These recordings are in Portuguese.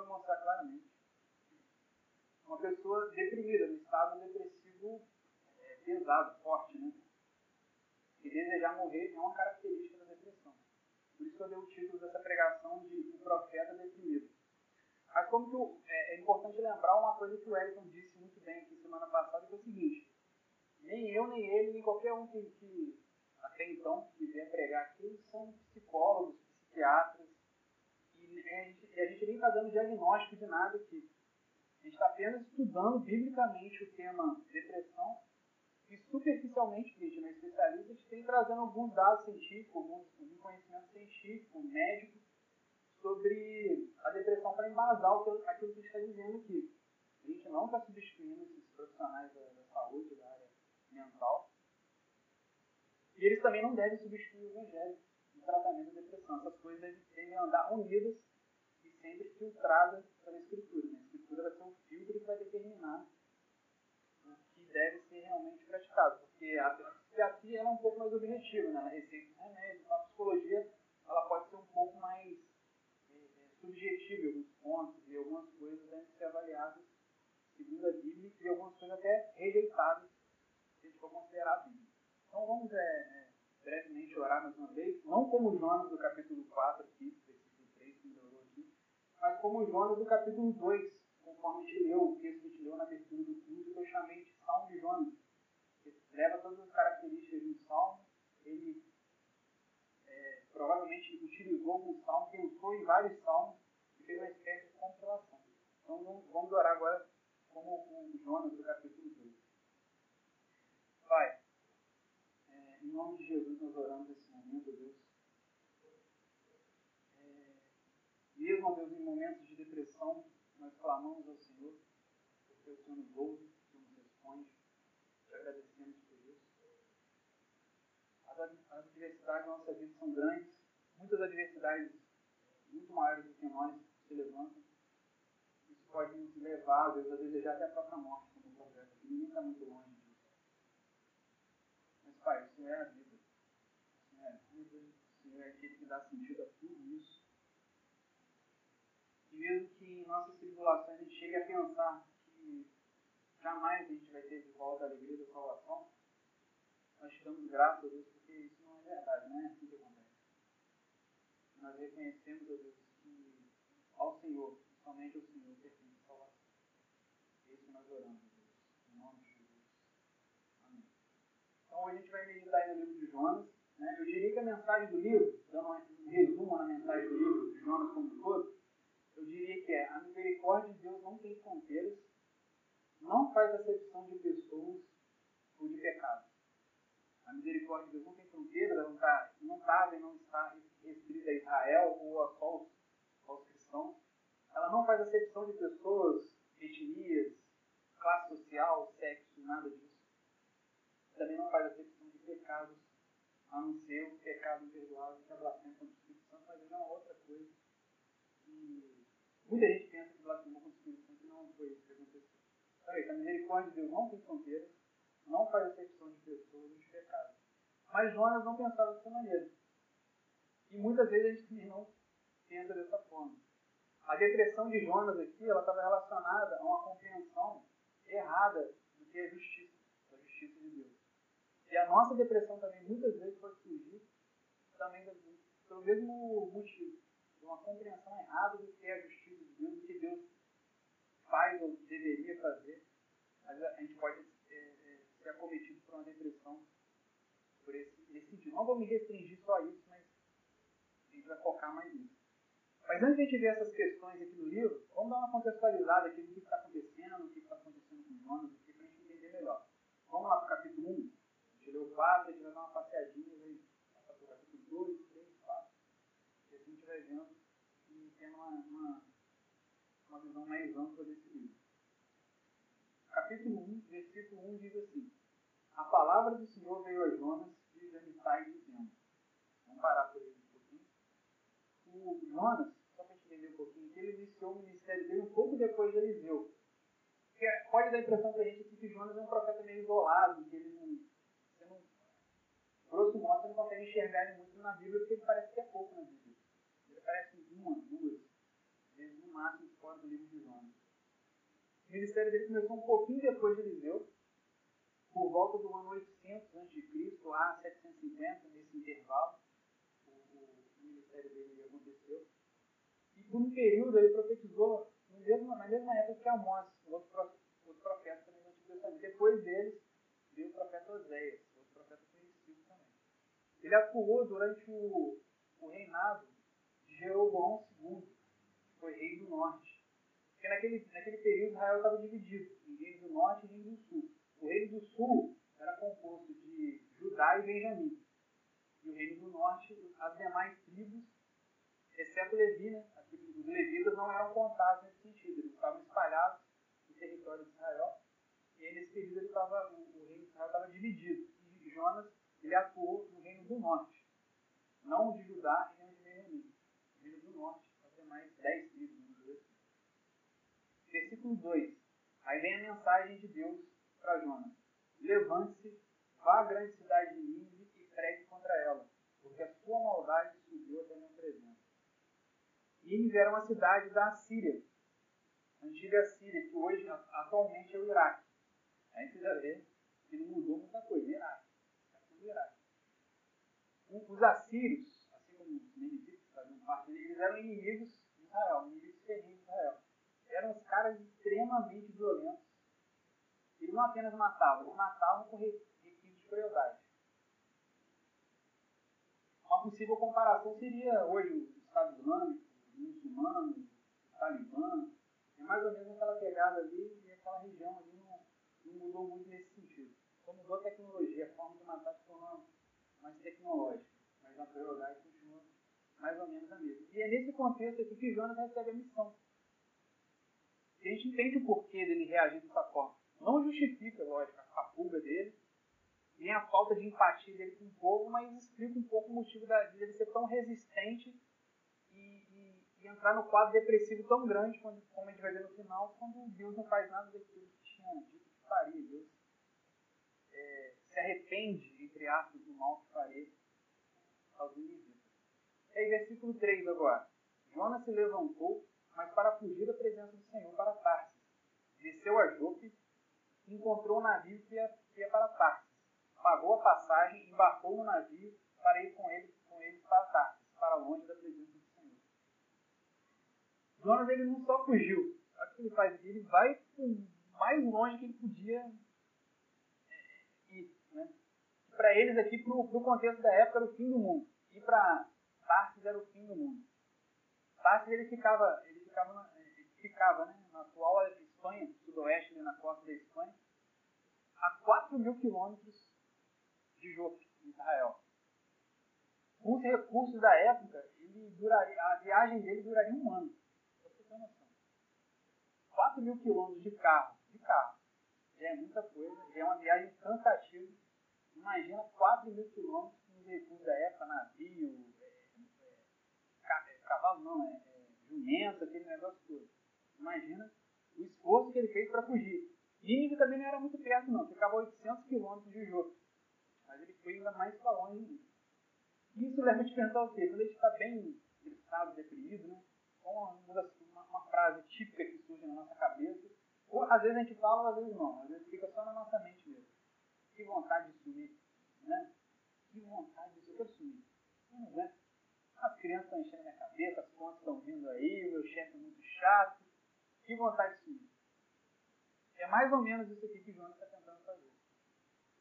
vai mostrar claramente. Uma pessoa deprimida, no estado depressivo é, pesado, forte, né? E desejar morrer é uma característica da depressão. Por isso eu dei o título dessa pregação de O Profeta Deprimido. Mas como que é, é, importante lembrar uma coisa que o Wellington disse muito bem aqui semana passada, que é o seguinte, nem eu, nem ele, nem qualquer um que, que até então que vier pregar aqui, são psicólogos, psiquiatras, e a gente, e a gente nem está dando diagnóstico de nada aqui. A gente está apenas estudando biblicamente o tema depressão e superficialmente, porque a gente não é especialista, a gente tem trazendo alguns dados científicos, alguns, algum conhecimento científico, médico, sobre a depressão para embasar aquilo que a gente está dizendo aqui. A gente não está substituindo esses profissionais da, da, saúde, da área mental. E eles também não devem substituir o evangelho no tratamento da depressão. Essas coisas devem, andar unidas e sempre filtradas pela Escritura. Né? A Escritura vai ser um filtro que vai determinar o que deve ser realmente praticado. Porque a psiquiatria é um pouco mais objetiva, né? ela receita remédio. A psicologia ela pode ser um pouco mais subjetivo em alguns pontos e algumas coisas devem ser avaliadas segundo a Bíblia e algumas coisas até rejeitadas se a gente for considerar a Bíblia. Então vamos é, é, brevemente orar mais uma vez, não como Jonas do capítulo 4 aqui, versículo 3 que melhorou aqui, mas como Jonas do capítulo 2, conforme a gente leu, o texto que a gente leu na abertura do culto, que eu chamei de Salmo de Jonas, que leva todas as características do Salmo, ele é, provavelmente utilizou um salmo, pensou em vários salmos e fez uma espécie de compilação. Então vamos, vamos orar agora como o Jonas do capítulo 2. Pai, em nome de Jesus nós oramos nesse momento, Deus. É, mesmo, Deus, em momentos de depressão, nós clamamos ao Senhor, porque o Senhor nos ouve, o Senhor nos responde. Te agradecemos por as, adversidades da nossa vida são grandes, muitas adversidades muito maiores do que nós se levantam. Isso pode nos levar, vezes, a desejar até a própria morte, como o projeto, que ninguém está muito longe Pai, o Senhor é a vida. O Senhor é a vida, o Senhor é aquele que dá sentido a tudo isso. E mesmo que em nossas tribulações a gente chegue a pensar que jamais a gente vai ter de volta a alegria da salvação, nós te damos graças a Deus porque isso não é verdade, não é assim que acontece. Nós reconhecemos, a Deus, que ao Senhor, somente ao Senhor, pertence a salvação. É isso que nós oramos, Deus, em nome de Jesus. Amém. Então hoje a gente vai meditar no livro de Jonas. Né? Eu diria que a mensagem do livro, dando um resumo na mensagem do livro de Jonas como um todo, eu diria que é a misericórdia de Deus não tem fronteiras, não faz acepção de pessoas ou de pecados. A misericórdia de Deus não tem fronteiras, ela não está não tá, não está restrita a Israel ou a só os, cristãos. Ela não faz acepção de pessoas, etnias, classe social, sexo, nada disso. Também não faz acepção de pecados, a não ser o pecado imperdoável que a blasfêmia contra o Espírito Santo, mas é uma outra coisa. E muita gente pensa que blasfemou contra o Espírito Santo não foi isso que aconteceu. Isso, a misericórdia de Deus não tem fronteiras, não faz acepção de pessoas e de pecados. Mas Jonas não pensava dessa maneira. E muitas vezes a gente não pensa dessa forma. A depressão de Jonas aqui, ela estava relacionada a uma compreensão errada do que é justiça. E a nossa depressão também muitas vezes pode surgir também pelo mesmo motivo, de uma compreensão errada do que é a justiça de Deus, do que Deus faz ou deveria fazer. Mas a gente pode ser acometido por uma depressão por esse, nesse sentido. Não vou me restringir só a isso, mas a gente vai focar mais nisso. Mas antes de a gente ver essas questões aqui no livro, vamos dar uma contextualizada aqui do que está acontecendo, o que está acontecendo com Jonas, para a gente entender melhor. Vamos lá para o capítulo 1. Leu 4, a gente vai dar uma passeadinha, vai passar para o capítulo 2, 3, 4. E assim a gente vai vendo e tendo uma, uma, uma visão mais ampla desse livro capítulo 1, versículo 1 diz assim: A palavra do Senhor veio a Jonas de Amitai dizendo. Vamos parar por aí um pouquinho. O Jonas, só para entender um pouquinho, ele iniciou o ministério dele um pouco depois de Eliseu. Porque pode dar a impressão para a gente que Jonas é um profeta meio isolado, que ele enxergar ele muito na Bíblia porque ele parece que é pouco na Bíblia. Ele aparece uma, duas, vezes no máximo fora do livro de Jonas. O ministério dele começou um pouquinho depois de Eliseu, por volta do ano 800 a.C., a 750, nesse intervalo, o, o, ministério dele aconteceu. E por um período ele profetizou mesmo, na mesma época que Amós, outro, outro profeta também do Antigo Testamento. Depois deles veio o profeta Oséias, outro profeta conhecido também. Ele atuou durante o, o reinado de Jeroboão II, que foi rei do norte. Porque naquele, naquele período Israel estava dividido em reino do norte e reino do sul. O reino do sul era composto de Judá e Benjamim. E o reino do norte, as demais tribos, exceto Levi, né? os levitas não eram contados nesse sentido, eles estavam espalhados no território de Israel. E aí, nesse período, ele tava, o, o reino de Israel estava dividido. E Jonas ele atuou no do norte, não de Judá e nem de Benjamim. No reino do norte, as demais dez tribos. Versículo 2. Aí vem a mensagem de Deus para Jonas: Levante-se, vá à grande cidade de Nínive e pregue contra ela, porque a sua maldade subiu até minha presença. Nínive era uma cidade da Síria, antiga Síria, que hoje, atualmente, é o Iraque. Aí você já vê que não mudou muita coisa, Iraque. É Iraque. Os assírios, assim como os que faziam parte eles eram inimigos de Israel, inimigos terríveis de Israel. Eram os caras extremamente violentos, ele não apenas matava, ele matava com requisitos de crueldade. Uma possível comparação seria hoje o Estado Islâmico, o muçulmano, o Talibã, é mais ou menos aquela pegada ali e aquela região ali não, não mudou muito nesse sentido. Só mudou a tecnologia, a forma de matar se tornou mais tecnológica, mas a crueldade continua mais ou menos a mesma. E é nesse contexto aqui que Jonas recebe a missão. A gente entende o porquê dele reagir dessa forma. Não justifica, lógico, a pulga dele, nem a falta de empatia dele com o povo, mas explica um pouco o motivo da, de ele ser tão resistente e, e, e, entrar no quadro depressivo tão grande, quando, como a gente vai ver no final, quando Deus não faz nada daquilo que tinha dito que faria. Deus arrepende, entre aspas, do mal que faria aos inimigos. E aí, versículo 3 agora. Jonas se levantou, mas para fugir da presença do Senhor para Tarsis. Desceu a Jope encontrou um navio que ia, que ia para Tarsis. Pagou a passagem, embarcou no navio para ir com eles, com para Tarsis, para longe da presença do Senhor. Jonas ele não só fugiu, olha o que ele faz ele vai o mais longe que ele podia é? Para eles aqui, para o contexto da época, era o fim do mundo. E para Tarsis era o fim do mundo. Tarsis ele ficava, ele ficava, na, ele ficava né, na atual Espanha, sudoeste, ali na costa da Espanha, a 4 mil quilômetros de Jope, Israel. Com os recursos da época, ele duraria, a viagem dele duraria um ano. Pra você ter noção. 4 mil quilômetros de carro, de carro, já é muita coisa, já é uma viagem cansativa. Imagina 4 mil quilômetros com os recursos da época, navio, é, é, cavalo não, é, é jumento, aquele negócio todo. Imagina o esforço que ele fez para fugir. Nínive também não era muito perto, não, ficava a 800 quilômetros de Jope. Mas ele foi ainda mais para longe ainda. Isso leva a te pensar o quê? Quando ele está bem estressado, deprimido, né? Uma, uma, uma, frase típica que surge na nossa cabeça. Ou às vezes a gente fala, às vezes não. Às vezes fica só na nossa mente mesmo. Que vontade de sumir. Né? Que vontade de sumir. Eu. Não, né? As crianças estão enchendo a minha cabeça, as contas estão vindo aí, o meu chefe é muito chato que vontade de sumir. É mais ou menos isso aqui que Jonas está tentando fazer.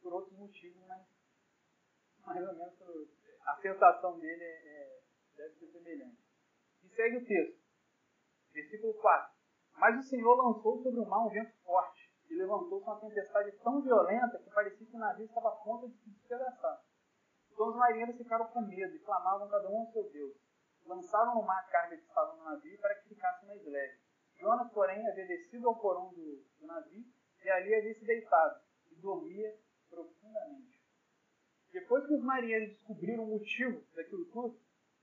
Por outros motivos, mas mais ou menos a sensação dele é, é, deve ser semelhante. E segue o texto. Versículo 4. Mas o Senhor lançou sobre o mar um vento forte e levantou-se uma tempestade tão violenta que parecia que o navio estava a ponto de se despedaçar. Então os marinheiros ficaram com medo e clamavam cada um ao seu Deus. Lançaram no mar a carga que estava no navio para que ficasse mais leve. Jonas, porém, havia descido ao porão do, do navio e ali havia se deitado e dormia profundamente. Depois que os marinheiros descobriram o motivo daquilo tudo,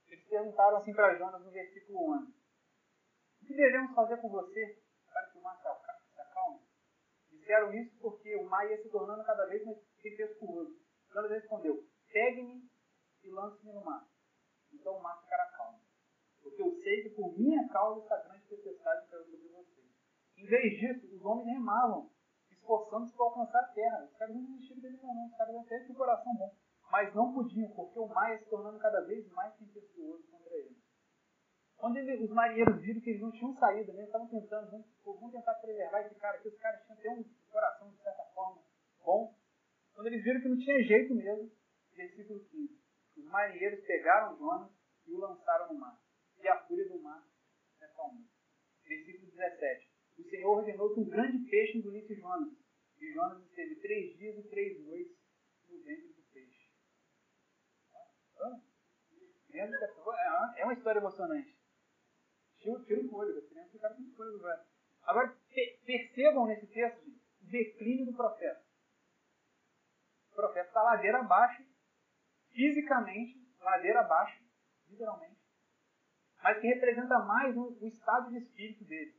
eles perguntaram assim para Jonas no versículo 11: O que devemos fazer com você para que o mar se? Disseram isso porque o mar ia se tornando cada vez mais tempestuoso. Jonas então, respondeu: Pegue-me e lance-me no mar. Então o mar ficará calmo. Porque eu sei que por minha causa esta grande tempestade caiu sobre vocês. Em vez disso, os homens remavam, esforçando-se para alcançar a terra. Os caras não desistiram dele, não. Os caras até tinham coração bom. Mas não podiam, porque o mar ia se tornando cada vez mais tempestuoso contra eles. Quando ele, os marinheiros viram que eles não tinham saída, né? Eles estavam tentando, vamos, vamos tentar preservar esse cara aqui. Os caras tinham até um, coração, de certa forma, bom. Quando eles viram que não tinha jeito mesmo, versículo 15. Os marinheiros pegaram Jonas e o lançaram no mar. E a fúria do mar se acalmou. Versículo 17. O Senhor ordenou que um grande peixe engolisse Jonas. E Jonas esteve três dias e três noites no ventre do peixe. É uma história emocionante. Tira, o fôlego, as crianças ficaram com fôlego. Agora, percebam nesse texto, gente, declínio do profeta. O profeta está ladeira abaixo, fisicamente, ladeira abaixo, literalmente, mas que representa mais o, estado de espírito dele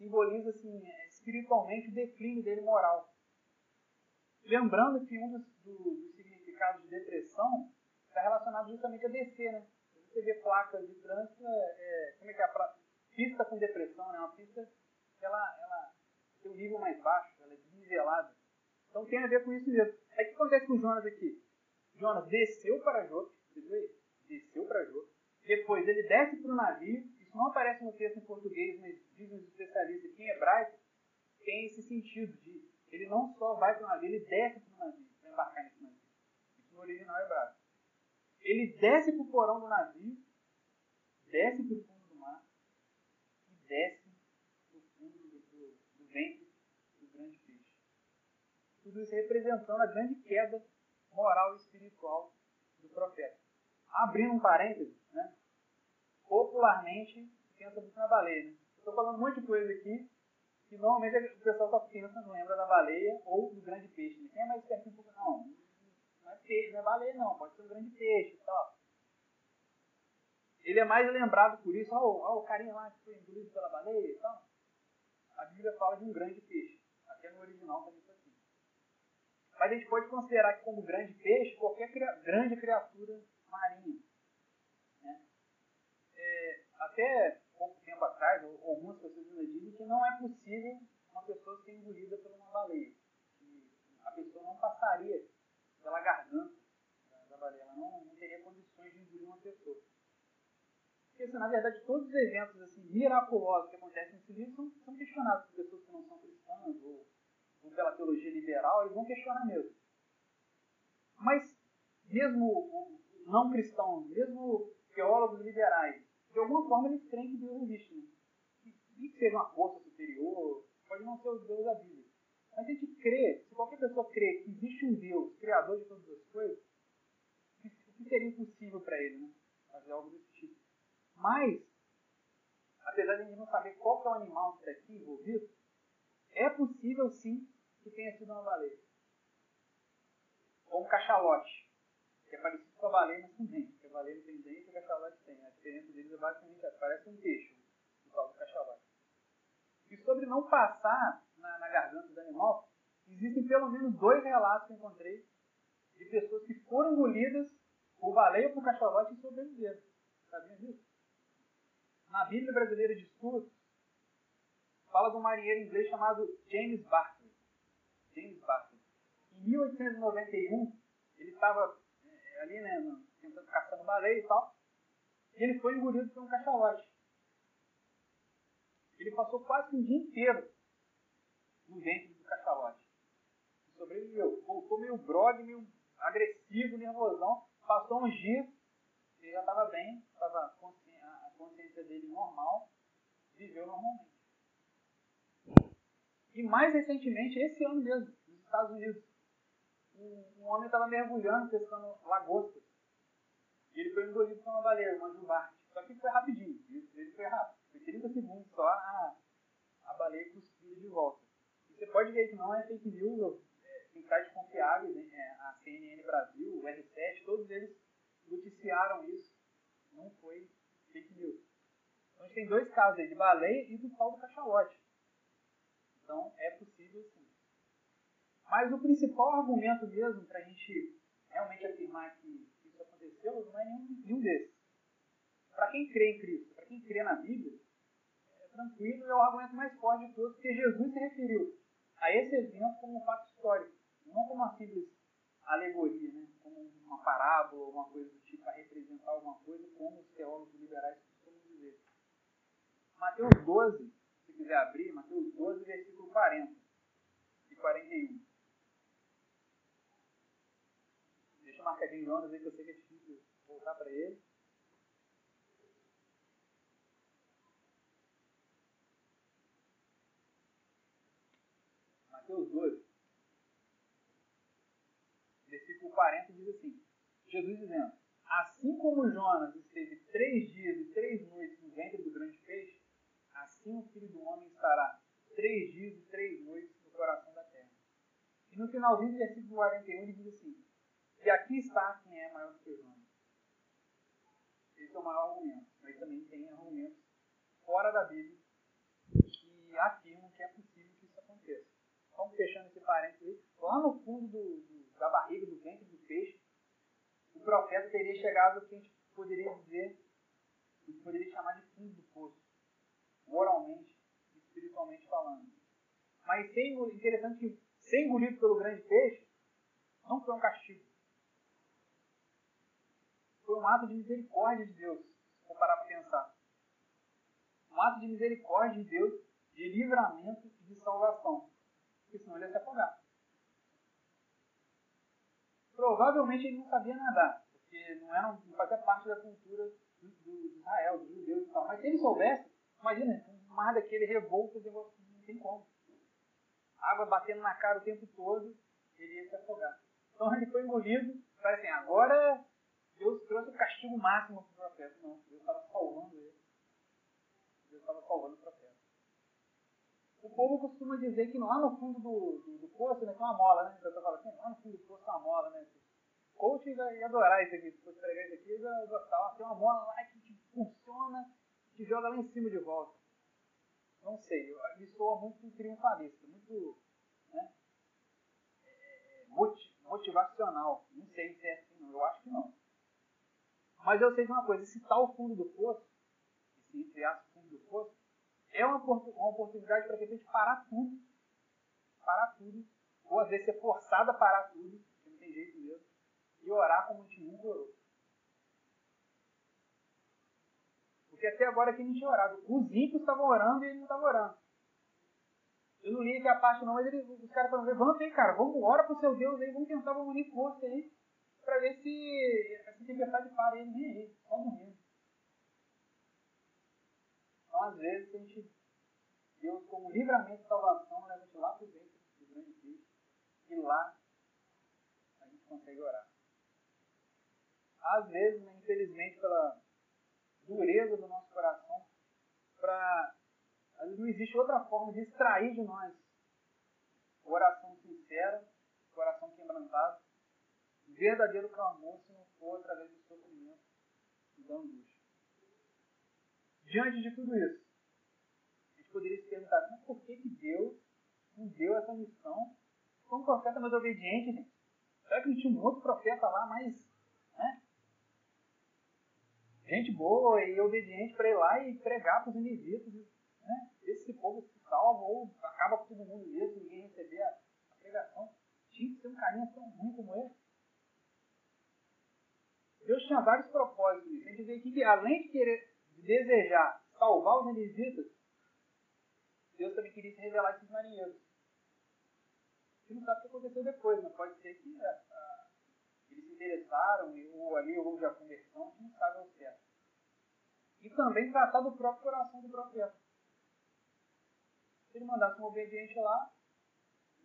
simboliza assim, espiritualmente o declínio dele moral. Lembrando que um dos, do, dos significados de depressão está relacionado justamente a descer, né? Você vê placas de trânsito, é, é, como é que é a pista com depressão, né? Uma pista que ela, ela tem um nível mais baixo, ela é desnivelada. Então tem a ver com isso mesmo. Aí o que acontece com Jonas aqui? Jonas desceu para Jope? Desceu para Jope. Depois ele desce para o navio isso não aparece no texto em português, mas dizem os especialistas que em hebraico tem esse sentido de ele não só vai para o navio, ele desce para o navio para embarcar nesse navio. Isso no original hebraico. Ele desce para o porão do navio, desce para o fundo do mar e desce para o fundo do, do, do ventre do grande peixe. Tudo isso representando a grande queda moral e espiritual do profeta. Abrindo um parêntese, né? popularmente pensa muito na baleia. Né? Estou falando de coisa aqui que normalmente o pessoal só pensa, não lembra da baleia ou do grande peixe. Né? Quem é mais pouco? Não, não é peixe, não é baleia não, pode ser um grande peixe e tal. Ele é mais lembrado por isso, ó, o carinha lá que foi engolido pela baleia e tal. A Bíblia fala de um grande peixe, até no original assim. Mas a gente pode considerar que como grande peixe qualquer grande criatura marinha é, até pouco tempo atrás, algumas pessoas ainda dizem que não é possível uma pessoa ser engolida por uma baleia. Que a pessoa não passaria pela garganta da baleia, ela não, não teria condições de engolir uma pessoa. Porque, assim, na verdade, todos os eventos assim, miraculosos que acontecem nesse livro são, são questionados por pessoas que não são cristãs ou pela teologia liberal, eles vão questionar mesmo. Mas, mesmo não cristãos, mesmo teólogos liberais, de alguma forma eles creem que Deus existe. Né? E que seja uma força superior, pode não ser o Deus da Bíblia. Mas a gente crê, se qualquer pessoa crê que existe um Deus, criador de todas as coisas, o que seria impossível para ele, né? Fazer algo desse tipo. Mas, apesar de a gente não saber qual é o animal que está aqui envolvido, é possível sim que tenha sido uma baleia. Ou um cachalote que é parecido com a baleia, mas com dente. Porque a baleia não tem dente e o cachalote tem. A diferença deles é basicamente essa. Parece um peixe, o tal do cachalote. E sobre não passar na, na garganta do animal, existem pelo menos dois relatos que eu encontrei de pessoas que foram engolidas por baleia ou por cachalote e sobreviveram. Sabiam disso? Na Bíblia Brasileira de Estudos, fala de um marinheiro inglês chamado James Barclay. James Barclay. Em 1891, ele estava ali, né, tentando caçando baleia e tal. E ele foi engolido por um cachalote. Ele passou quase um dia inteiro no ventre do cachalote. Sobreviveu. Voltou meio grog, meio agressivo, nervosão. Passou uns dias, ele já estava bem, estava a consciência dele normal, viveu normalmente. E mais recentemente, esse ano mesmo, nos Estados Unidos, um, homem estava mergulhando, pescando lagostas. E ele foi engolido por uma baleia, uma jubarte. Só que foi rapidinho, ele foi rápido. Foi 30 segundos só a, a baleia cuspida de volta. E você pode ver que não é fake news, é, tem sites confiáveis, né? É, a CNN Brasil, o R7, todos eles noticiaram isso. Não foi fake news. Então a gente tem dois casos aí, de baleia e do pau do cachalote. Então é possível sim. Mas o principal argumento mesmo para a gente realmente afirmar que isso aconteceu não é nenhum, nenhum desses. Para quem crê em Cristo, para quem crê na Bíblia, é, tranquilo é o argumento mais forte de todos, porque Jesus se referiu a esse evento como um fato histórico, não como uma simples alegoria, né? como uma parábola, alguma coisa do tipo, para representar alguma coisa, como os teólogos liberais costumam dizer. Mateus 12, se quiser abrir, Mateus 12, versículo 40 e 41. Deixa marcadinho Jonas aí que eu sei que é difícil voltar para ele. Mateus 12, versículo 40 diz assim: Jesus dizendo: Assim como Jonas esteve três dias e três noites no ventre do grande peixe, assim o filho do homem estará três dias e três noites no coração da terra. E no finalzinho do versículo 41 ele diz assim: E aqui está quem é maior do que Jonas. Esse é o maior argumento. Mas também tem argumentos fora da Bíblia que afirmam que é possível que isso aconteça. Vamos fechando esse parênteses. Lá no fundo do, do, da barriga, do ventre do peixe, o profeta teria chegado ao que a gente poderia dizer, a gente poderia chamar de fundo do poço, moralmente e espiritualmente falando. Mas ser interessante que ser engolido pelo grande peixe não foi um castigo. Foi um ato de misericórdia de Deus, se for parar para pensar. Um ato de misericórdia de Deus, de livramento e de salvação. Porque senão ele ia se afogar. Provavelmente ele não sabia nadar, porque não, era, não fazia parte da cultura do, do Israel, dos judeus e tal. Mas se ele soubesse, imagina, um mar daquele revolto, não tem como. Água batendo na cara o tempo todo, ele ia se afogar. Então ele foi engolido, parece assim, agora Deus trouxe o castigo máximo para o profeta. Não, Deus estava salvando ele. Deus estava salvando o profeta. O povo costuma dizer que lá no fundo do, do, do poço né, tem uma mola, né? O pessoa fala assim, lá no fundo do poço tem uma mola, né? Coach ia adorar isso aqui, se fosse pregar isso aqui, ia gostar. Tem uma mola lá que funciona, te joga lá em cima de volta. Não sei, me soa muito triunfalista, muito né, é, motivacional. Não sei se é assim, não. Eu acho que não. Mas eu sei de uma coisa, esse tal fundo do poço, esse entre aspas fundo do poço, é uma, uma oportunidade para a gente parar tudo. Parar tudo. Ou às vezes ser forçado a parar tudo, porque não tem jeito mesmo. E orar como a gente nunca orou. Porque até agora que a gente tinha orado. Os ímpios estavam orando e ele não estava orando. Eu não li aqui a parte não, mas ele, os caras falaram, levanta aí, cara, vamos, ora pro seu Deus aí, vamos tentar, vamos unir força aí, para ver se essa tempestade para ele, nem aí, só dormindo. Então, às vezes, a gente, Deus, como livramento e salvação, leva a gente lá para o dentro do grande Cristo, e lá a gente consegue orar. Às vezes, né, infelizmente, pela dureza do nosso coração, para não existe outra forma de extrair de nós oração sincera, coração quebrantado, verdadeiro clamor se não for através do sofrimento e da angústia. Diante de tudo isso, a gente poderia se perguntar, mas por que, que Deus nos deu essa missão? Foi um profeta mais obediente, gente. Será que não tinha um outro profeta lá mais né, gente boa e obediente para ir lá e pregar para os inimigos? Né? Esse povo se salva ou acaba com todo mundo mesmo, ninguém receber a, a pregação. Tinha que ter um carinho tão ruim como esse. Deus tinha vários propósitos nisso. A gente vê que, além de querer de desejar salvar os ninivitas, Deus também queria se revelar esses marinheiros. A gente não sabe o que aconteceu depois, mas pode ser que eles se interessaram, ou ali houve a conversão, a gente não sabe ao certo. E também tratar do próprio coração do profeta. Se ele mandasse um obediente lá,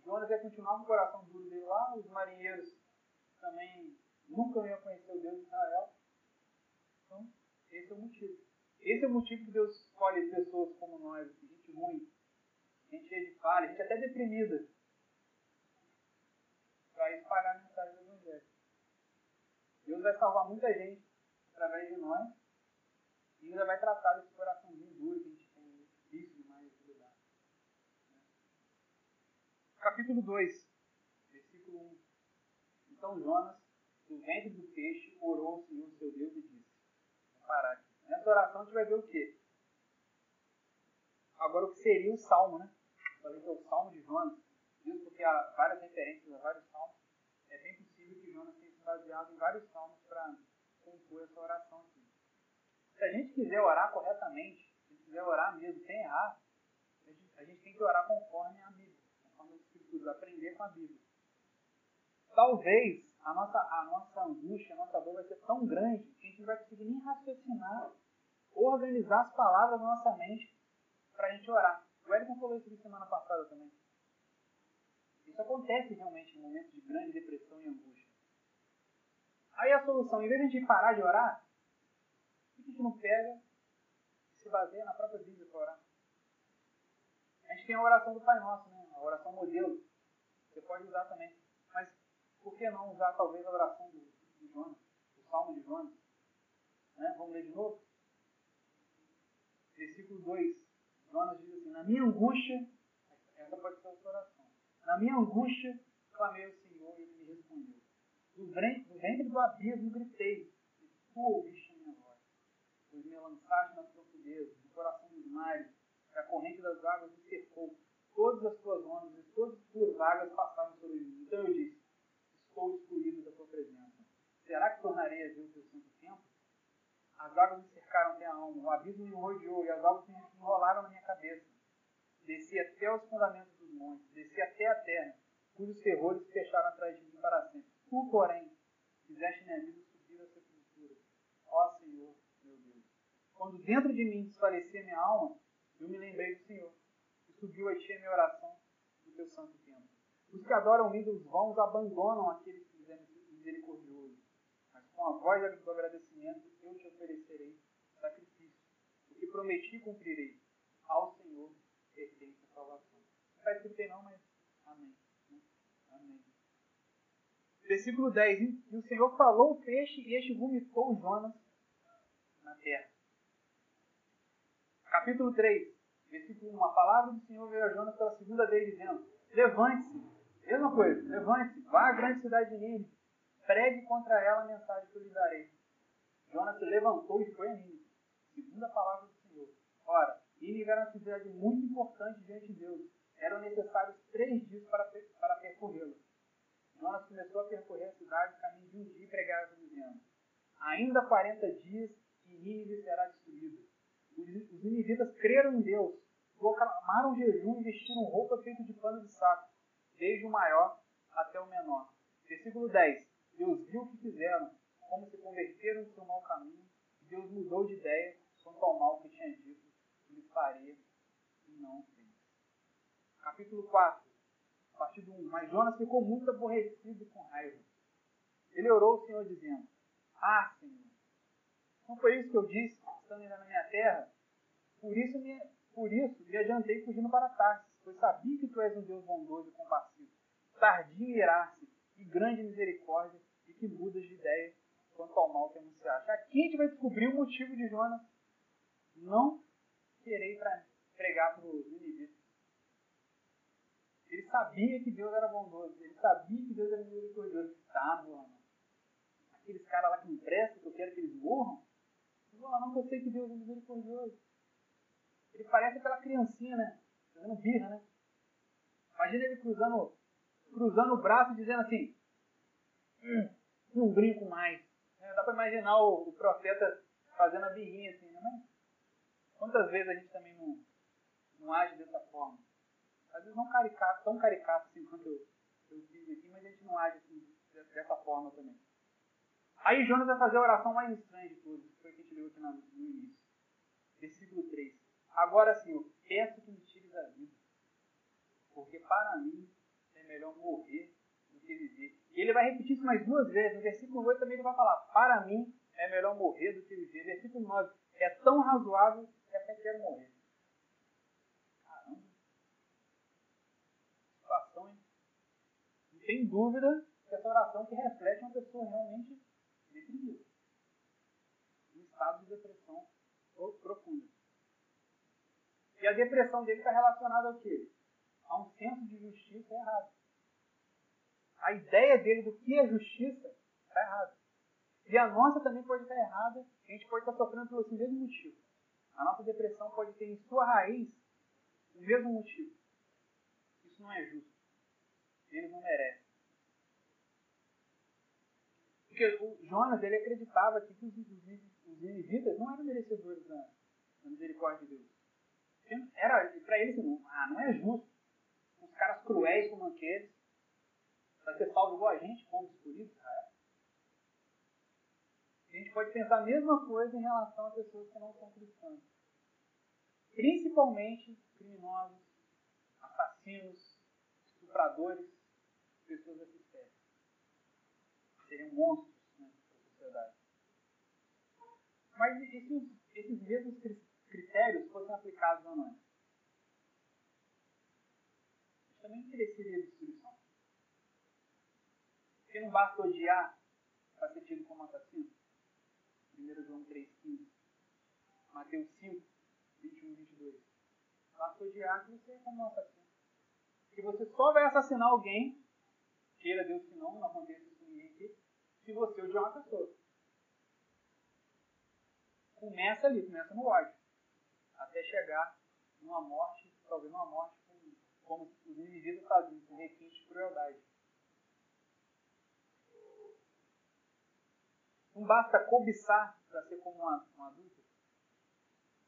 Jonas ia continuar com o coração duro dele lá, os marinheiros também nunca iam conhecer o Deus de Israel. Então, esse é o motivo. Esse é o motivo que Deus escolhe pessoas como nós, gente ruim, gente cheia de falha, gente até deprimida, para espalhar a mensagem. Deus vai salvar muita gente através de nós e ainda vai tratar desse coraçãozinho duro que a gente tem, difícil demais de lidar. Capítulo 2, versículo 1. Então Jonas, do ventre do peixe, orou ao Senhor seu Deus e disse: Vou parar aqui. Nessa oração a gente vai ver o quê? agora o que seria o salmo, né? Falei que é o salmo de Jonas, mesmo porque há várias referências a vários salmos, é bem possível que Jonas baseado em vários salmos para compor essa oração aqui. Se a gente quiser orar corretamente, se a gente quiser orar mesmo sem errar, a gente, a gente tem que orar conforme a Bíblia, conforme as Escrituras, aprender com a Bíblia. Talvez a nossa, a nossa angústia, a nossa dor vai ser tão grande que a gente não vai conseguir nem raciocinar, organizar as palavras na nossa mente para a gente orar. O Wellington falou isso semana passada também. Isso acontece realmente em momentos de grande depressão e angústia. Aí a solução, em vez de parar de orar, por que a gente não pega e se baseia na própria Bíblia para orar? A gente tem a oração do Pai Nosso, né? a oração modelo. Você pode usar também. Mas por que não usar talvez a oração do, de Jonas, o Salmo de Jonas? Né? Vamos ler de novo? Versículo 2. Jonas diz assim: Na minha angústia, essa pode ser a sua oração. Na minha angústia, clamei ao Senhor e ele me respondeu. Do ventre do abismo gritei, e tu ouviste a minha voz. Pois me lançaste nas profundezas, no coração dos mares, e a corrente das águas me cercou. Todas as tuas ondas e todas as tuas águas passaram sobre mim. Então eu disse: Estou excluído da tua presença. Será que tornarei a ver o teu santo templo? As águas me cercaram até a alma, o abismo me rodeou e as águas me enrolaram na minha cabeça. Desci até os fundamentos dos montes, desci até a terra, cujos terrores fecharam atrás de mim para sempre. Tu, porém, fizeste minha subir à sepultura. Ó Senhor, meu Deus. Quando dentro de mim desfalecia minha alma, eu me lembrei do Senhor, e subiu a ti a minha oração do teu santo templo. Os que adoram ídolos vãos abandonam aquele que é misericordioso. Mas com a voz do agradecimento eu te oferecerei sacrifício. O que prometi cumprirei. Ao Senhor pertence a salvação. Não está escrito não, mas. Amém. Versículo 10. E o Senhor falou o peixe e este vomitou Jonas na terra. Capítulo 3. Versículo 1. A palavra do Senhor veio a Jonas pela segunda vez, dizendo: Levante-se Mesma coisa, levante-se, vá à grande cidade de Nínive, pregue contra ela a mensagem que eu lhe darei. Jonas se levantou e foi a Nínive, segunda palavra do Senhor. Ora, Nínive era uma cidade muito importante diante de Deus. Eram necessários três dias para, para percorrê-la. Jonas começou a percorrer a cidade, caminho de um dia e pregava dizendo: Ainda 40 dias e Nínive será destruída. Os, ninivitas creram em Deus, proclamaram jejum e vestiram roupa feita de pano de saco desde o maior até o menor. Versículo 10. Deus viu o que fizeram, como se converteram do seu mau caminho, e Deus mudou de ideia quanto ao mal que tinha dito que lhe faria e não fez. Capítulo 4, a partir do 1. Mas Jonas ficou muito aborrecido com raiva. Ele orou ao Senhor dizendo: Ah, Senhor, não foi isso que eu disse, estando ainda na minha terra? Por isso me, por isso me adiantei fugindo para Tarsis pois sabia que tu és um Deus bondoso e compassivo, tardio em irar-se e grande misericórdia, e que mudas de ideia quanto ao mal que anunciaste. Aqui a gente vai descobrir o motivo de Jonas não querer pregar para os ninivitas. Ele sabia que Deus era bondoso, ele sabia que Deus era misericordioso. Tá, irmão. Aqueles caras lá que me prestam, que eu quero que eles morram, não vou lá não, que eu sei que Deus é misericordioso. Ele parece aquela criancinha, né? fazendo birra, né? Imagina ele cruzando, cruzando o braço e dizendo assim: hum, não brinco mais. É, dá para imaginar o, o, profeta fazendo a birrinha assim, né? Quantas vezes a gente também não, não age dessa forma? Às vezes não caricato, tão caricato assim quanto eu, eu aqui, mas a gente não age assim, dessa forma também. Aí Jonas vai fazer a oração mais estranha de todas, que foi que a gente leu aqui no, início. Versículo 3. Agora, Senhor, peço que me tires a vida, porque para mim é melhor morrer do que viver. E ele vai repetir isso mais duas vezes. No versículo 8 também ele vai falar: Para mim é melhor morrer do que viver. Versículo 9: É tão razoável que até quero morrer. Tem dúvida que essa oração que reflete uma pessoa realmente deprimida. Em estado de depressão profunda. E a depressão dele está relacionada ao quê? A um senso de justiça errado. A ideia dele do que é justiça está errada. E a nossa também pode estar errada, a gente pode estar sofrendo pelo mesmo motivo. A nossa depressão pode ter em sua raiz O mesmo motivo. Isso não é justo. Eles não merecem. Porque o Jonas ele acreditava que os, os, os não eram merecedores da, da misericórdia de Deus. Era, para eles, não, ah, não é justo. Os caras cruéis como aqueles vai ser salvo igual a gente, como escolhidos, cara. A gente pode pensar a mesma coisa em relação a pessoas que não são cristãs. Principalmente criminosos, assassinos, estupradores, pessoas dessa espécie. Seriam monstros né, para a sociedade. Mas e se esses mesmos critérios fossem aplicados a nós? Também mereceria destruição. Porque não basta odiar para ser tido como assassino? 1 João 3,15. Mateus 5, 21 e 22. Basta odiar que você é como um assassino. Que você só vai assassinar alguém, queira Deus que não, não aconteça com ninguém aqui, se você odiar uma pessoa. Começa ali, começa no ódio. Até chegar numa morte, talvez numa morte como, os indivíduos faziam, com requinte de crueldade. Não basta cobiçar para ser como um, adulto.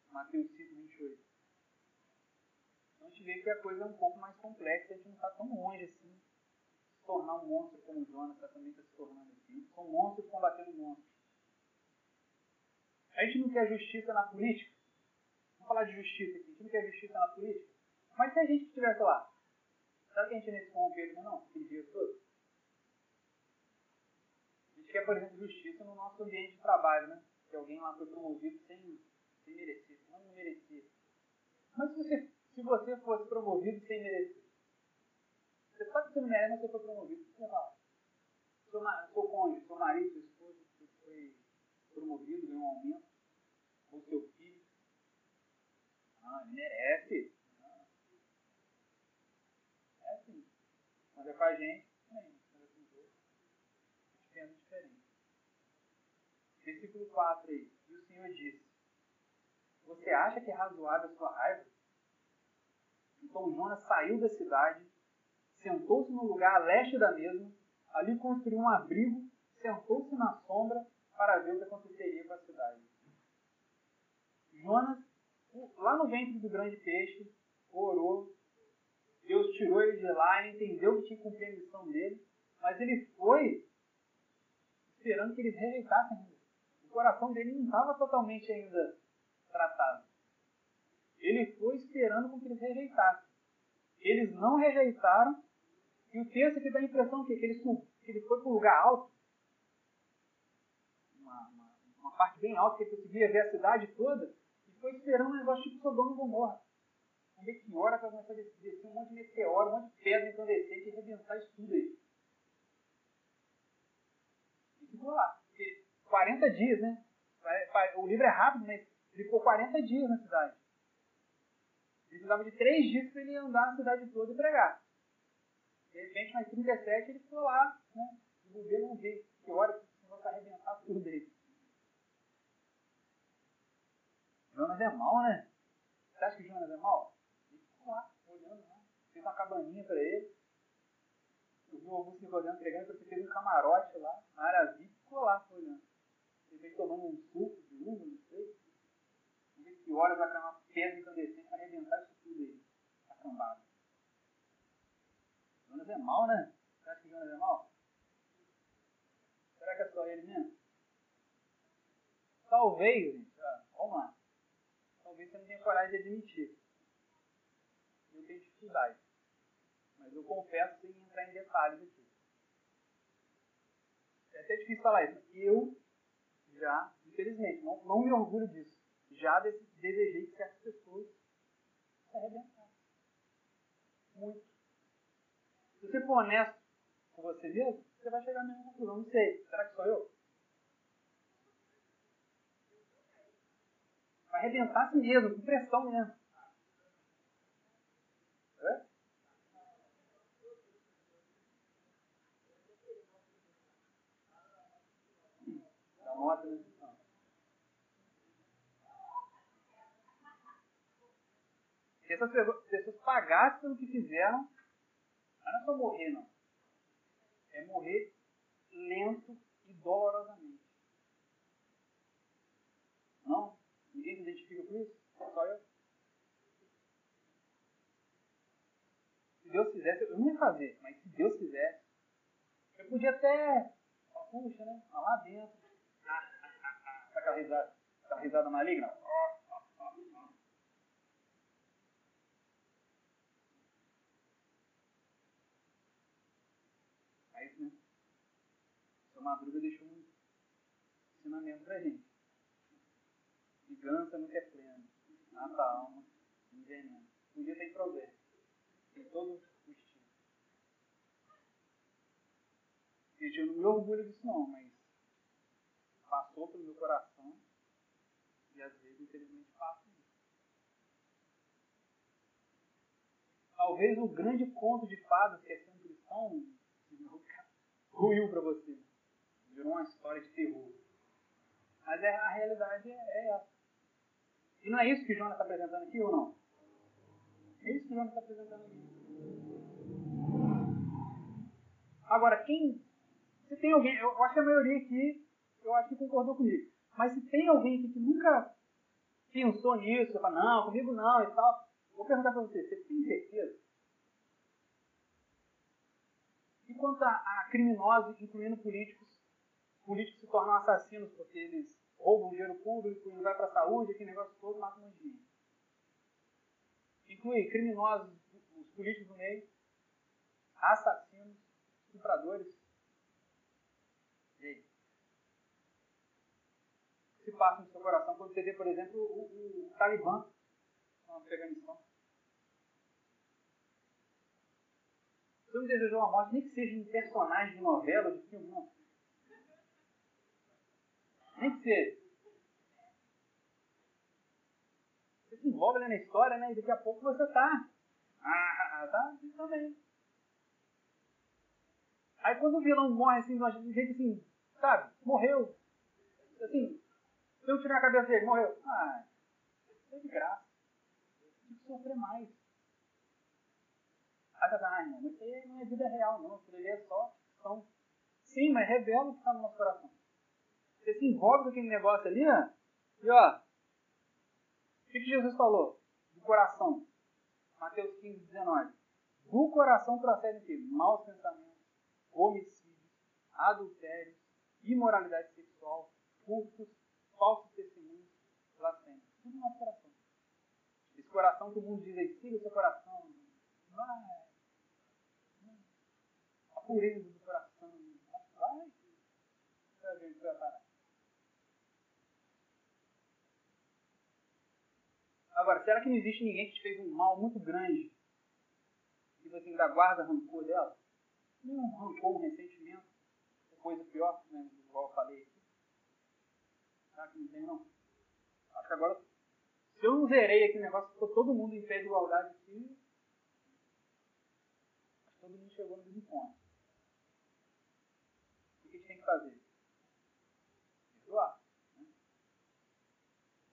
Mateus 5, 28. Então a gente vê que a coisa é um pouco mais complexa, a gente não está tão longe assim tornar um monstro como tá, também está se tornando assim. São monstros combatendo monstros. A gente não quer justiça na política. Vamos falar de justiça aqui. A gente não quer justiça na política. Mas se a gente estivesse lá, sabe que a gente nesse corrompido, não? Aquele dia todo? quer, por exemplo, justiça no nosso ambiente de trabalho, né? Que alguém lá foi promovido sem, sem merecer, não merecia. Mas se você, se você fosse promovido sem merecer, você sabe que você não merece, mas você foi promovido, você lá. Seu, seu cônjuge, seu marido, sua esposa, você foi promovido, ganhou um aumento, ou seu filho. Ah, ele merece. Ah. É assim. Mas é com a gente, Versículo 4 aí. E o Senhor disse: Você acha que é razoável a sua raiva? Então Jonas saiu da cidade, sentou-se no lugar a leste da mesma, ali construiu um abrigo, sentou-se na sombra para ver o que aconteceria com a cidade. Jonas, lá no ventre do grande peixe, orou. Deus tirou ele de lá, ele entendeu que tinha que cumprir a missão dele, mas ele foi esperando que eles rejeitassem o coração dele não estava totalmente ainda tratado. Ele foi esperando com que eles rejeitassem. Eles não rejeitaram, e o texto aqui dá a impressão que, que, ele, que ele foi para um lugar alto, uma, uma, uma, parte bem alta, que ele conseguia ver a cidade toda, e foi esperando um negócio tipo Sodoma e Gomorra. Que hora vai começar a descer um monte de meteoro, um monte de pedra incandescente e arrebentar isso tudo aí. E ficou lá. 40 dias, né? O livro é rápido, mas ele ficou 40 dias na cidade. Ele precisava de 3 dias para ele andar na cidade toda e pregar. De repente, mais 37, ele ficou lá, né? O governo vê que hora que o Senhor vai arrebentar tudo dele. Jonas é mal, né? Você acha que Jonas é mal? Ele ficou lá, olhando lá. Fez uma cabaninha para ele. Eu vi o Augusto Nicodemo pregando, ele fez um camarote lá, VIP, ficou lá olhando de vez tomando um suco de uva, não sei. Não sei que horas vai cair uma pedra incandescente para arrebentar isso tudo aí, a cambada. Jonas é mal, né? Você acha que Jonas é mal? Será que é só ele mesmo? Talvez, gente, vamos lá. Talvez você não tenha coragem de admitir. Eu tenho dificuldade. Mas eu confesso sem entrar em detalhes aqui. É até difícil falar isso. Eu já, infelizmente, não, não me orgulho disso, já desejei que certas pessoas se arrebentassem. Muito. Se você for honesto com você mesmo, você vai chegar à mesma conclusão. Não sei, será que sou eu? Vai arrebentar se mesmo, com pressão mesmo. É? né? Se essas pessoas pagassem pelo que fizeram, não é só morrer, não. É morrer lento e dolorosamente. Não? Ninguém se identifica com isso? Só eu. Se Deus fizesse, eu não ia fazer, mas se Deus fizesse, eu podia até. Puxa, né? Lá dentro. Aquela risada, aquela risada maligna. Seu Madruga deixou um ensinamento pra gente. Vingança nunca é plena. Mata a alma, envenena. Podia ter problema. Tem todo o estilo. Gente, eu não me orgulho disso não, mas passou pelo meu coração e às vezes, infelizmente, passa. Talvez o grande conto de fadas que é ser um cristão ruiu para você. Virou uma história de terror. Mas é, a realidade é, é essa. E não é isso que Jonas está apresentando aqui ou não? É isso que Jonas está apresentando aqui. Agora, quem. Se tem alguém. Eu acho que a maioria aqui, eu acho que concordou comigo. Mas se tem alguém aqui que nunca pensou nisso, você fala, não, comigo não e tal, vou perguntar para você, você tem certeza? E quanto a, a criminosos, incluindo políticos, políticos se tornam assassinos porque eles roubam dinheiro público, não vai para a saúde, aquele negócio todo, mata um gente. Inclui criminosos, os políticos no meio, assassinos, estupradores. E aí? Se passa no seu coração quando você vê, por exemplo, o, o, o Talibã no Afeganistão? Você não desejou uma morte, nem que seja um personagem de novela, de filme, não. Nem que seja. Você se envolve ali na história, né? E daqui a pouco você tá. Ah, tá? Também. Aí quando o vilão morre assim, de jeito assim, sabe? Morreu. Assim, eu tirar a cabeça dele, morreu. Ah, é de graça. Tem que sofrer mais. Aí você ah, mas isso aí não é vida real, não. Ali é só ficção. Sim, mas revela o que está no nosso coração. Você se envolve com aquele negócio ali, ó. E ó, o que, Jesus falou? Do coração. Mateus 15, 19. Do coração procede que maus pensamentos, homicídios, adultérios, imoralidade sexual, furtos, falsos testemunhos, blasfêmias. Tudo no nosso coração. Esse coração que o mundo diz aí, siga o seu coração. Vai. A pureza do coração. Vai. Vai ver o que vai parar. Agora, será que não existe ninguém que te fez um mal muito grande e você ainda guarda rancor dela? Não rancor, um ressentimento, coisa pior, né, igual eu falei aqui. Será que não tem, não? Acho que agora, se eu não zerei aqui o negócio, ficou todo mundo em pé de igualdade aqui, acho que todo mundo chegou no mesmo ponto. O que a gente tem que fazer? Perdoar. Né?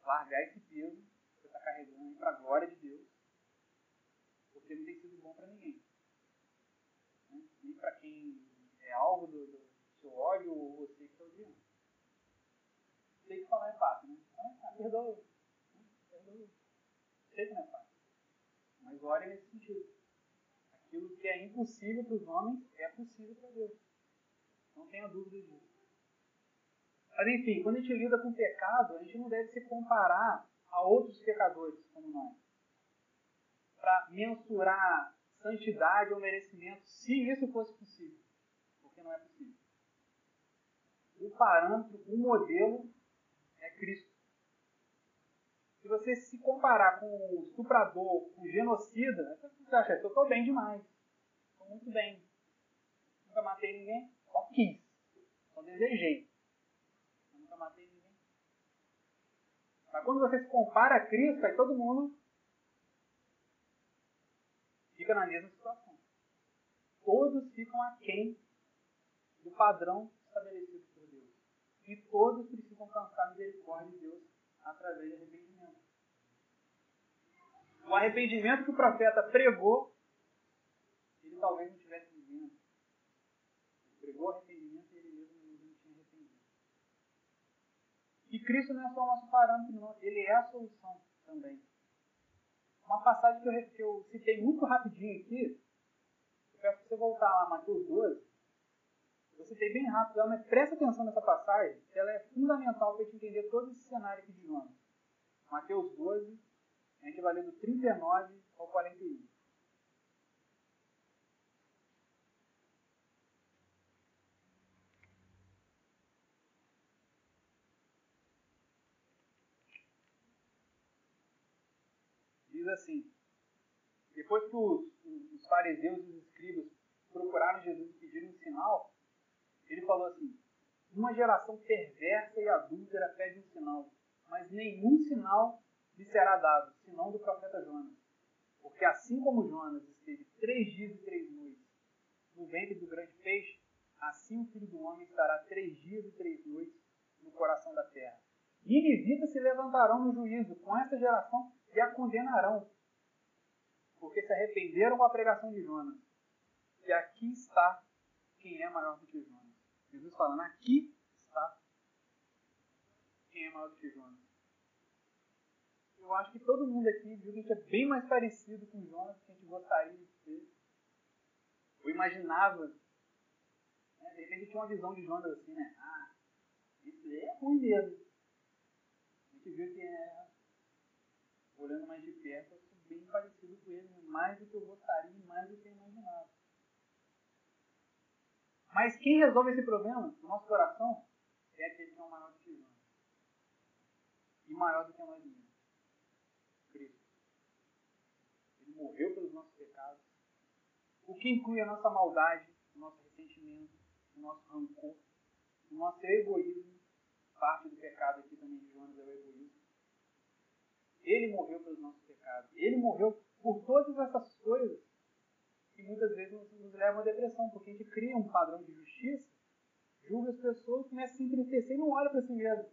Largar esse peso carregando para a glória de Deus, porque não tem sido bom para ninguém. Né? Nem para quem é alvo do, do, seu ódio ou você que está odiando. Sei que falar é fácil, né? Ah, perdoa. Né? Perdoa. Sei que não é fácil. Mas glória nesse sentido. Aquilo que é impossível para os homens é possível para Deus. Não tenha dúvida disso. Mas enfim, quando a gente lida com pecado, a gente não deve se comparar a outros pecadores como nós. Para mensurar santidade ou merecimento, se isso fosse possível. Porque não é possível. O parâmetro, o modelo é Cristo. Se você se comparar com o estuprador, com o genocida, você acha eu estou bem demais. Estou muito bem. Nunca matei ninguém, só quis. Só desejei. nunca matei ninguém. Mas quando você se compara a Cristo, aí todo mundo fica na mesma situação. Todos ficam aquém do padrão estabelecido por Deus. E todos precisam alcançar a misericórdia de Deus através de arrependimento. O arrependimento que o profeta pregou, ele talvez não tivesse vivendo. Ele pregou arrependimento e ele mesmo não tinha arrependido. E Cristo não é só o nosso parâmetro, não. Ele é a solução também. Uma passagem que eu, que eu citei muito rapidinho aqui, eu peço para você voltar lá, Mateus 12. Eu citei bem rápido, mas presta atenção nessa passagem, que ela é fundamental para a gente entender todo esse cenário aqui de Jonas. Mateus 12, a gente vai ler do 39 ao 41. Diz assim: Depois que os, os fariseus e os escribas procuraram Jesus e pediram um sinal, ele falou assim: Uma geração perversa e adúltera pede um sinal, mas nenhum sinal lhe será dado, senão do profeta Jonas. Porque assim como Jonas esteve três dias e três noites no ventre do grande peixe, assim o filho do homem estará três dias e três noites no coração da terra. E ninivitas se levantarão no juízo com essa geração e a condenarão, porque se arrependeram com a pregação de Jonas. E aqui está quem é maior do que Jonas. Jesus falando, aqui está quem é maior do que Jonas eu acho que todo mundo aqui viu que a gente é bem mais parecido com Jonas que a gente gostaria de ser. Eu imaginava. Né, de repente tinha uma visão de Jonas assim, né? Ah, isso é ruim mesmo. A gente viu que é. Olhando mais de perto, eu bem parecido com ele, mais do que eu gostaria, mais do que eu imaginava. Mas quem resolve esse problema no nosso coração é aquele que é o maior do que Jonas. E maior do que nós mesmos. morreu pelos nossos pecados, o que inclui a nossa maldade, o nosso ressentimento, o nosso rancor, o nosso egoísmo. Parte do pecado aqui também de Jonas é o egoísmo. Ele morreu pelos nossos pecados. Ele morreu por todas essas coisas que muitas vezes nos, nos levam à depressão, porque a gente cria um padrão de justiça, julga as pessoas, começa a se entristecer e não olha para si mesmo.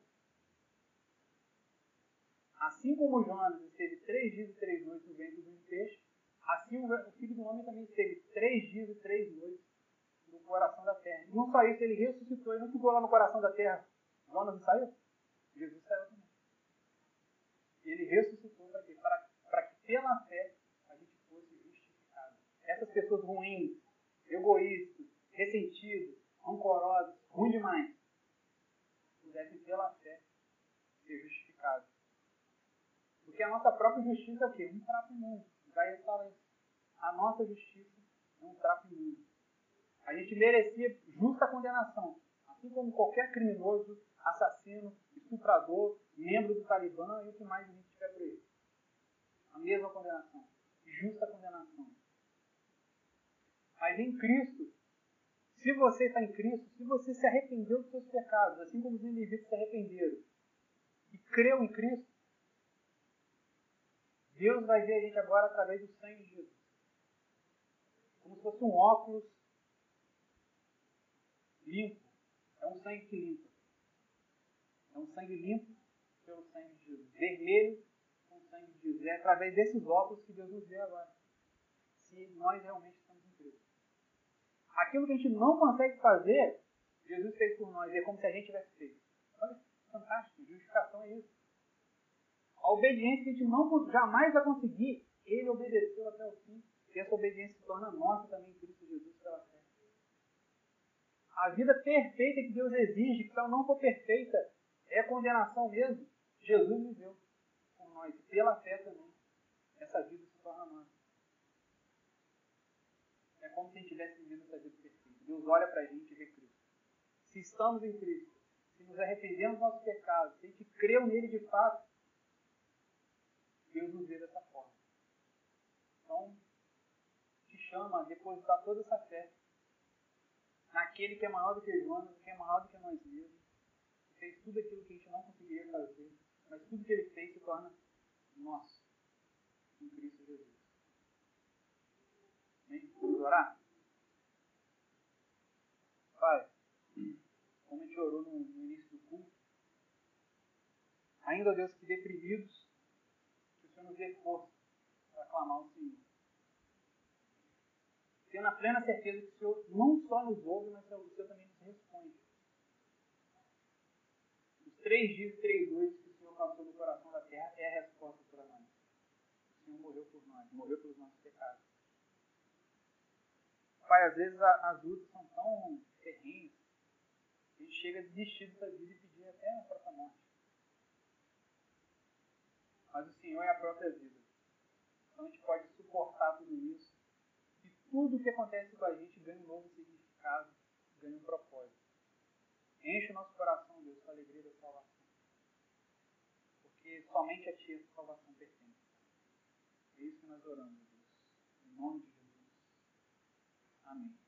Assim como Jonas esteve três dias e três noites no ventre do peixe, assim o filho do homem também esteve três dias e três noites no coração da terra. E não só isso, ele ressuscitou, ele não ficou lá no coração da terra. Jonas não saiu? Jesus saiu também. Ele ressuscitou para quê? Para, que pela fé a gente fosse justificado. Essas pessoas ruins, egoístas, ressentidas, rancorosas, ruins demais, pudessem pela fé ser justificados. Porque a nossa própria justiça é o quê? Um trapo imundo. Isaías fala isso. A nossa justiça é um trapo imundo. A gente merecia justa condenação. Assim como qualquer criminoso, assassino, estuprador, membro do Talibã e o que mais a gente tiver por ele. A mesma condenação. Justa condenação. Mas em Cristo, se você está em Cristo, se você se arrependeu dos seus pecados, assim como os indivíduos se arrependeram, e creu em Cristo, Deus vai ver a gente agora através do sangue de Jesus. Como se fosse um óculos limpo. É um sangue que limpa. É um sangue limpo pelo sangue de Jesus. Vermelho com o sangue de Jesus. É através desses óculos que Deus nos vê agora. Se nós realmente estamos em Cristo. Aquilo que a gente não consegue fazer, Jesus fez por nós. É como se a gente tivesse feito. Olha, fantástico. Justificação é isso. A obediência que a gente não, jamais vai conseguir, ele obedeceu até o fim. E essa obediência se torna nossa também em Cristo Jesus pela fé. A vida perfeita que Deus exige, que se ela não for perfeita, é condenação mesmo. Jesus viveu por nós. Pela fé também, essa vida se torna nossa. É como se a gente tivesse vivido essa vida perfeita. Deus olha para a gente e vê Cristo. Se estamos em Cristo, se nos arrependemos dos nossos pecados, se a gente creu nele de fato, Deus nos vê dessa forma. Então, te chama a depositar toda essa fé naquele que é maior do que Jonas, que é maior do que nós mesmos, fez tudo aquilo que a gente não conseguiria fazer, mas tudo que ele fez se torna nosso, em Cristo Jesus. Amém? Vamos orar? Pai, como a gente orou no, no início do culto, ainda, Deus, que deprimidos nos dê força clamar ao Senhor. Tendo a plena certeza que o Senhor não só nos ouve, mas o Senhor também nos responde. Três dias e três noites que o Senhor passou no coração da terra é a resposta para nós. O Senhor morreu por nós, morreu pelos nossos pecados. Pai, às vezes as lutas são tão terrenas que a gente chega a desistir dessa vida e pedir até a própria morte. Mas o Senhor é a própria vida. Então a gente pode suportar tudo isso. E tudo o que acontece com a gente ganha um novo significado, ganha um propósito. Enche o nosso coração, Deus, com a alegria da salvação. Porque somente a Ti essa salvação pertence. É isso que nós oramos, Deus. Em nome de Jesus. Amém.